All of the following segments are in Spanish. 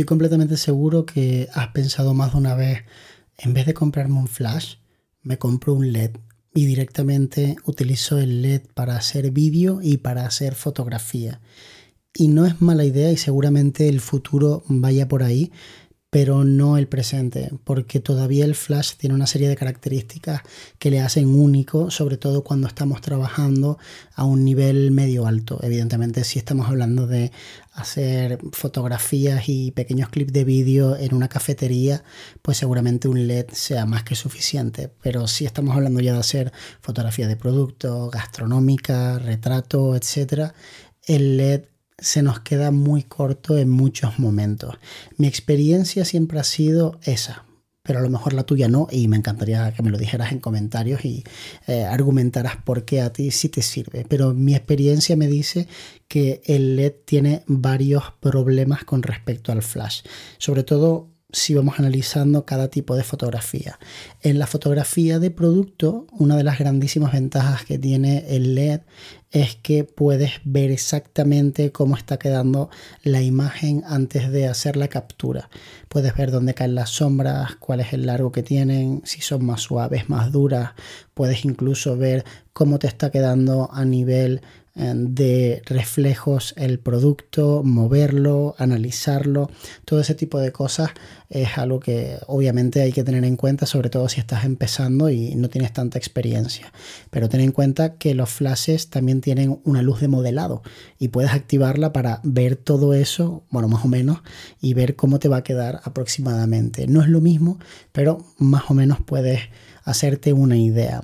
estoy completamente seguro que has pensado más de una vez, en vez de comprarme un flash, me compro un LED y directamente utilizo el LED para hacer vídeo y para hacer fotografía. Y no es mala idea y seguramente el futuro vaya por ahí, pero no el presente, porque todavía el flash tiene una serie de características que le hacen único, sobre todo cuando estamos trabajando a un nivel medio alto. Evidentemente, si estamos hablando de hacer fotografías y pequeños clips de vídeo en una cafetería, pues seguramente un LED sea más que suficiente. Pero si estamos hablando ya de hacer fotografía de producto, gastronómica, retrato, etcétera, el LED se nos queda muy corto en muchos momentos. Mi experiencia siempre ha sido esa, pero a lo mejor la tuya no, y me encantaría que me lo dijeras en comentarios y eh, argumentaras por qué a ti sí te sirve. Pero mi experiencia me dice que el LED tiene varios problemas con respecto al flash, sobre todo si vamos analizando cada tipo de fotografía. En la fotografía de producto, una de las grandísimas ventajas que tiene el LED es que puedes ver exactamente cómo está quedando la imagen antes de hacer la captura. Puedes ver dónde caen las sombras, cuál es el largo que tienen, si son más suaves, más duras. Puedes incluso ver cómo te está quedando a nivel de reflejos el producto, moverlo, analizarlo, todo ese tipo de cosas es algo que obviamente hay que tener en cuenta, sobre todo si estás empezando y no tienes tanta experiencia. Pero ten en cuenta que los flashes también tienen una luz de modelado y puedes activarla para ver todo eso, bueno, más o menos, y ver cómo te va a quedar aproximadamente. No es lo mismo, pero más o menos puedes hacerte una idea.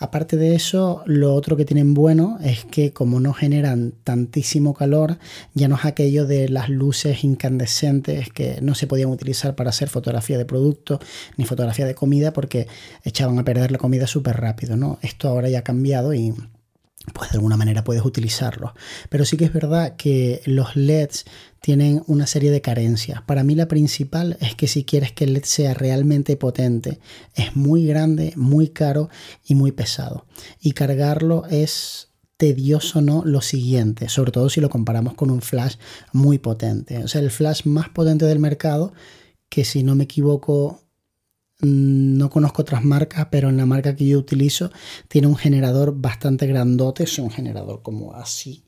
Aparte de eso, lo otro que tienen bueno es que como no generan tantísimo calor, ya no es aquello de las luces incandescentes que no se podían utilizar para hacer fotografía de producto ni fotografía de comida porque echaban a perder la comida súper rápido, ¿no? Esto ahora ya ha cambiado y pues de alguna manera puedes utilizarlos. Pero sí que es verdad que los LEDs tienen una serie de carencias. Para mí la principal es que si quieres que el LED sea realmente potente, es muy grande, muy caro y muy pesado. Y cargarlo es tedioso no lo siguiente, sobre todo si lo comparamos con un flash muy potente. O sea, el flash más potente del mercado, que si no me equivoco no conozco otras marcas, pero en la marca que yo utilizo tiene un generador bastante grandote, es un generador como así.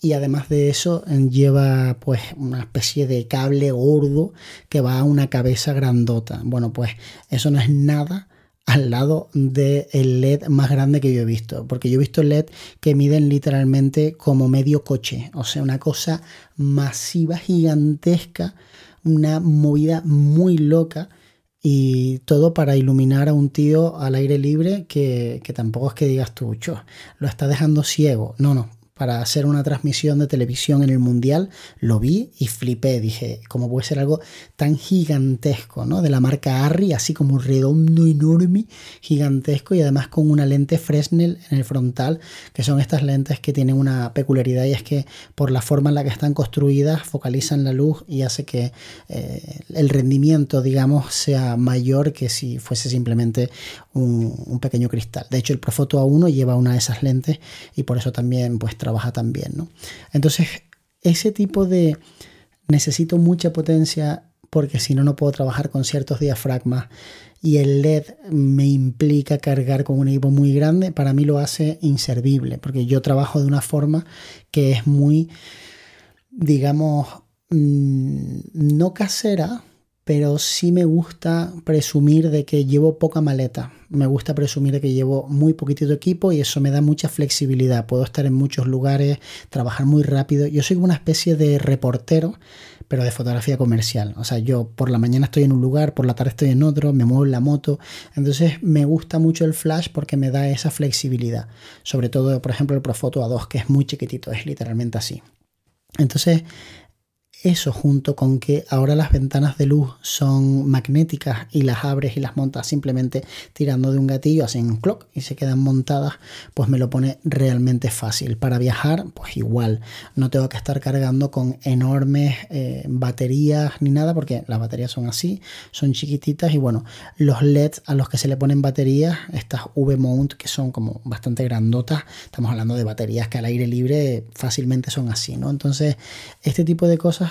Y además de eso lleva pues una especie de cable gordo que va a una cabeza grandota. Bueno, pues eso no es nada al lado del LED más grande que yo he visto, porque yo he visto LED que miden literalmente como medio coche, o sea, una cosa masiva, gigantesca, una movida muy loca y todo para iluminar a un tío al aire libre que, que tampoco es que digas tú, lo está dejando ciego. No, no, para hacer una transmisión de televisión en el Mundial, lo vi y flipé. Dije, ¿cómo puede ser algo tan gigantesco, ¿no? De la marca Arri, así como redondo, enorme, gigantesco y además con una lente Fresnel en el frontal, que son estas lentes que tienen una peculiaridad y es que por la forma en la que están construidas focalizan la luz y hace que eh, el rendimiento, digamos, sea mayor que si fuese simplemente un, un, pequeño cristal. De hecho, el Profoto A1 lleva una de esas lentes y por eso también pues trabaja también, ¿no? Entonces, ese tipo de necesito mucha potencia porque si no, no puedo trabajar con ciertos diafragmas y el LED me implica cargar con un equipo muy grande, para mí lo hace inservible, porque yo trabajo de una forma que es muy, digamos, mm, no casera, pero sí me gusta presumir de que llevo poca maleta. Me gusta presumir de que llevo muy poquitito equipo y eso me da mucha flexibilidad. Puedo estar en muchos lugares, trabajar muy rápido. Yo soy una especie de reportero, pero de fotografía comercial. O sea, yo por la mañana estoy en un lugar, por la tarde estoy en otro, me muevo en la moto. Entonces me gusta mucho el flash porque me da esa flexibilidad. Sobre todo, por ejemplo, el Profoto A2, que es muy chiquitito, es literalmente así. Entonces, eso junto con que ahora las ventanas de luz son magnéticas y las abres y las montas simplemente tirando de un gatillo, hacen un clock y se quedan montadas, pues me lo pone realmente fácil. Para viajar, pues igual, no tengo que estar cargando con enormes eh, baterías ni nada, porque las baterías son así, son chiquititas y bueno, los LEDs a los que se le ponen baterías, estas V-mount que son como bastante grandotas, estamos hablando de baterías que al aire libre fácilmente son así, ¿no? Entonces, este tipo de cosas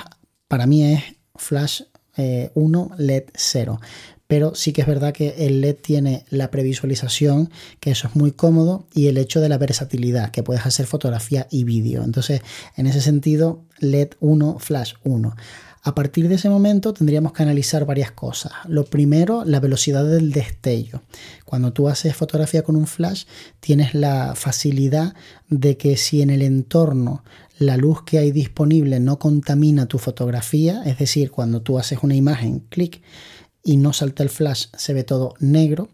para mí es flash 1, LED 0 pero sí que es verdad que el LED tiene la previsualización, que eso es muy cómodo, y el hecho de la versatilidad, que puedes hacer fotografía y vídeo. Entonces, en ese sentido, LED 1, Flash 1. A partir de ese momento tendríamos que analizar varias cosas. Lo primero, la velocidad del destello. Cuando tú haces fotografía con un flash, tienes la facilidad de que si en el entorno la luz que hay disponible no contamina tu fotografía, es decir, cuando tú haces una imagen, clic, y no salta el flash, se ve todo negro,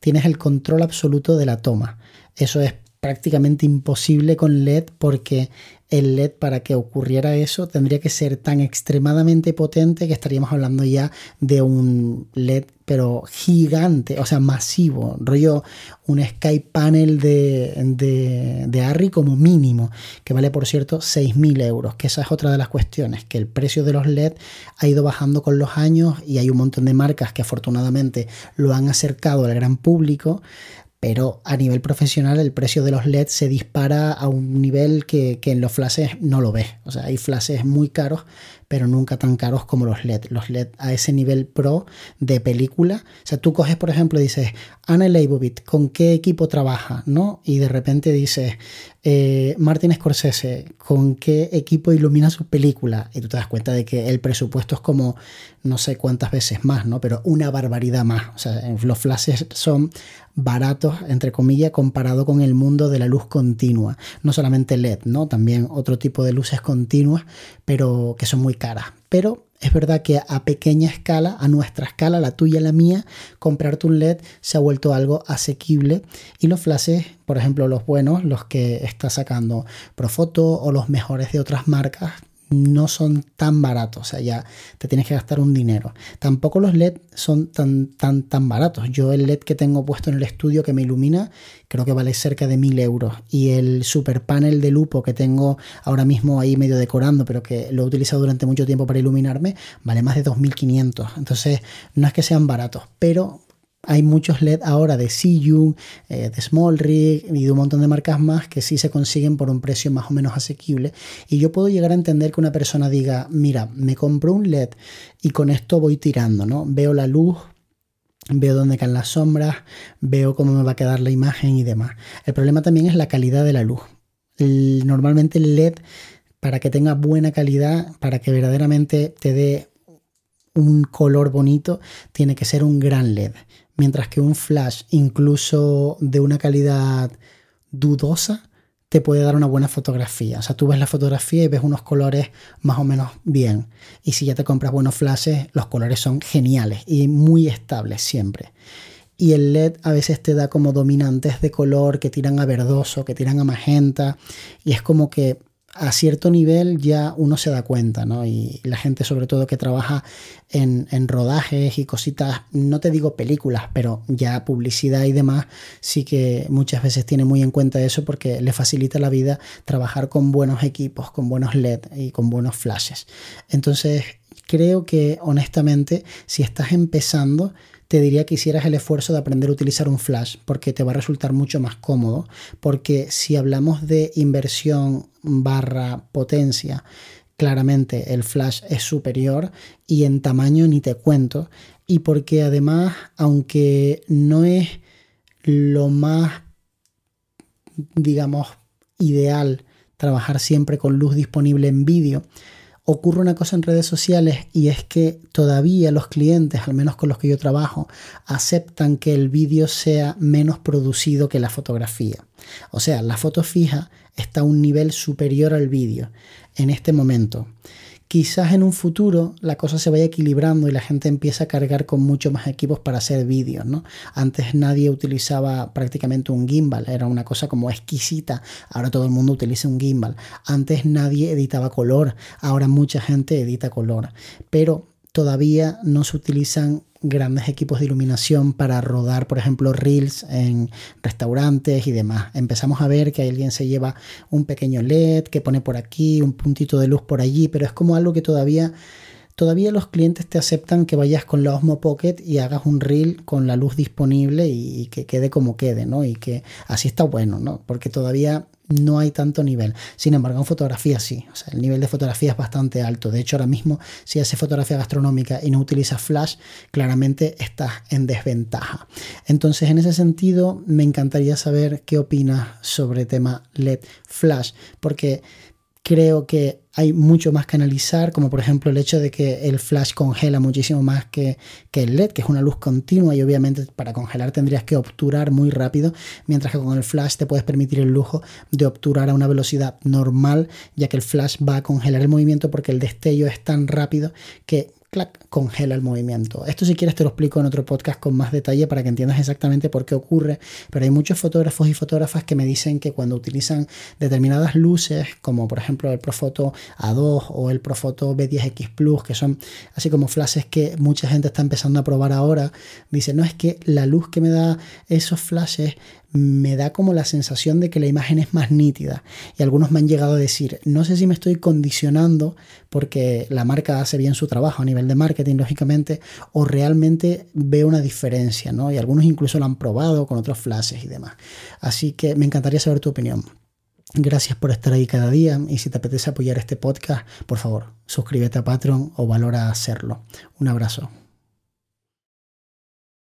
tienes el control absoluto de la toma. Eso es prácticamente imposible con LED porque el LED para que ocurriera eso tendría que ser tan extremadamente potente que estaríamos hablando ya de un LED pero gigante, o sea, masivo, rollo un Sky Panel de, de, de Arri como mínimo, que vale por cierto 6.000 euros, que esa es otra de las cuestiones, que el precio de los LED ha ido bajando con los años y hay un montón de marcas que afortunadamente lo han acercado al gran público, pero a nivel profesional el precio de los LED se dispara a un nivel que, en los flashes no lo ves. O sea, hay flashes muy caros, pero nunca tan caros como los LED. Los LED a ese nivel pro de película. O sea, tú coges, por ejemplo, dices, Anna Leibovitz, ¿con qué equipo trabaja? ¿No? Y de repente dices, eh, Martin Scorsese, ¿con qué equipo ilumina su película? Y tú te das cuenta de que el presupuesto es como no sé cuántas veces más, ¿no? Pero una barbaridad más. O sea, los flashes son baratos, entre comillas, comparado con el mundo de la luz continua. No solamente LED, ¿no? También otro tipo de luces continuas, pero que son muy caras. Pero es verdad que a pequeña escala, a nuestra escala, la tuya la mía, comprarte un LED se ha vuelto algo asequible y los flashes, por ejemplo, los buenos, los que está sacando Profoto o los mejores de otras marcas, no son tan baratos, o sea, ya te tienes que gastar un dinero. Tampoco los LED son tan, tan, tan baratos. Yo el LED que tengo puesto en el estudio que me ilumina, creo que vale cerca de 1000 euros. Y el super panel de lupo que tengo ahora mismo ahí medio decorando, pero que lo he utilizado durante mucho tiempo para iluminarme, vale más de 2500. Entonces, no es que sean baratos, pero hay muchos LED ahora de Siyun, eh, de Smallrig y de un montón de marcas más que sí se consiguen por un precio más o menos asequible. Y yo puedo llegar a entender que una persona diga, mira, me compro un LED y con esto voy tirando, ¿no? Veo la luz, veo dónde caen las sombras, veo cómo me va a quedar la imagen y demás. El problema también es la calidad de la luz. normalmente el LED, para que tenga buena calidad, para que verdaderamente te dé un color bonito, tiene que ser un gran LED mientras que un flash, incluso de una calidad dudosa, te puede dar una buena fotografía. O sea, tú ves la fotografía y ves unos colores más o menos bien. Y si ya te compras buenos flashes, los colores son geniales y muy estables siempre. Y el LED a veces te da como dominantes de color que tiran a verdoso, que tiran a magenta. Y es como que a cierto nivel ya uno se da cuenta, ¿no? Y la gente sobre todo que trabaja en, rodajes y cositas, no te digo películas, pero ya publicidad y demás, sí que muchas veces tiene muy en cuenta eso porque le facilita la vida trabajar con buenos equipos, con buenos LED y con buenos flashes. Entonces, creo que honestamente, si estás empezando, te diría que hicieras el esfuerzo de aprender a utilizar un flash porque te va a resultar mucho más cómodo. Porque si hablamos de inversión barra potencia, claramente el flash es superior y en tamaño ni te cuento. Y porque además, aunque no es lo más, digamos, ideal trabajar siempre con luz disponible en vídeo, ocurre una cosa en redes sociales y es que todavía los clientes, al menos con los que yo trabajo, aceptan que el vídeo sea menos producido que la fotografía. O sea, la foto fija está a un nivel superior al vídeo en este momento. Quizás en un futuro la cosa se vaya equilibrando y la gente empieza a cargar con mucho más equipos para hacer vídeos, ¿no? Antes nadie utilizaba prácticamente un gimbal, era una cosa como exquisita. Ahora todo el mundo utiliza un gimbal. Antes nadie editaba color, ahora mucha gente edita color. Pero todavía no se utilizan grandes equipos de iluminación para rodar, por ejemplo, reels en restaurantes y demás. Empezamos a ver que alguien se lleva un pequeño LED que pone por aquí, un puntito de luz por allí, pero es como algo que todavía todavía los clientes te aceptan que vayas con la Osmo Pocket y hagas un reel con la luz disponible y, que quede como quede, ¿no? Y que así está bueno, ¿no? Porque todavía no hay tanto nivel. Sin embargo, en fotografía sí. O sea, el nivel de fotografía es bastante alto. De hecho, ahora mismo, si haces fotografía gastronómica y no utilizas flash, claramente estás en desventaja. Entonces, en ese sentido, me encantaría saber qué opinas sobre tema LED flash, porque creo que hay mucho más que analizar, como por ejemplo el hecho de que el flash congela muchísimo más que, que, el LED, que es una luz continua y obviamente para congelar tendrías que obturar muy rápido, mientras que con el flash te puedes permitir el lujo de obturar a una velocidad normal, ya que el flash va a congelar el movimiento porque el destello es tan rápido que clac, congela el movimiento. Esto si quieres te lo explico en otro podcast con más detalle para que entiendas exactamente por qué ocurre, pero hay muchos fotógrafos y fotógrafas que me dicen que cuando utilizan determinadas luces, como por ejemplo el Profoto A2 o el Profoto B10X Plus, que son así como flashes que mucha gente está empezando a probar ahora, dicen, no es que la luz que me da esos flashes me da como la sensación de que la imagen es más nítida. Y algunos me han llegado a decir, no sé si me estoy condicionando porque la marca hace bien su trabajo a nivel de marketing, lógicamente, o realmente veo una diferencia, ¿no? Y algunos incluso lo han probado con otros flashes y demás. Así que me encantaría saber tu opinión. Gracias por estar ahí cada día y si te apetece apoyar este podcast, por favor, suscríbete a Patreon o valora hacerlo. Un abrazo.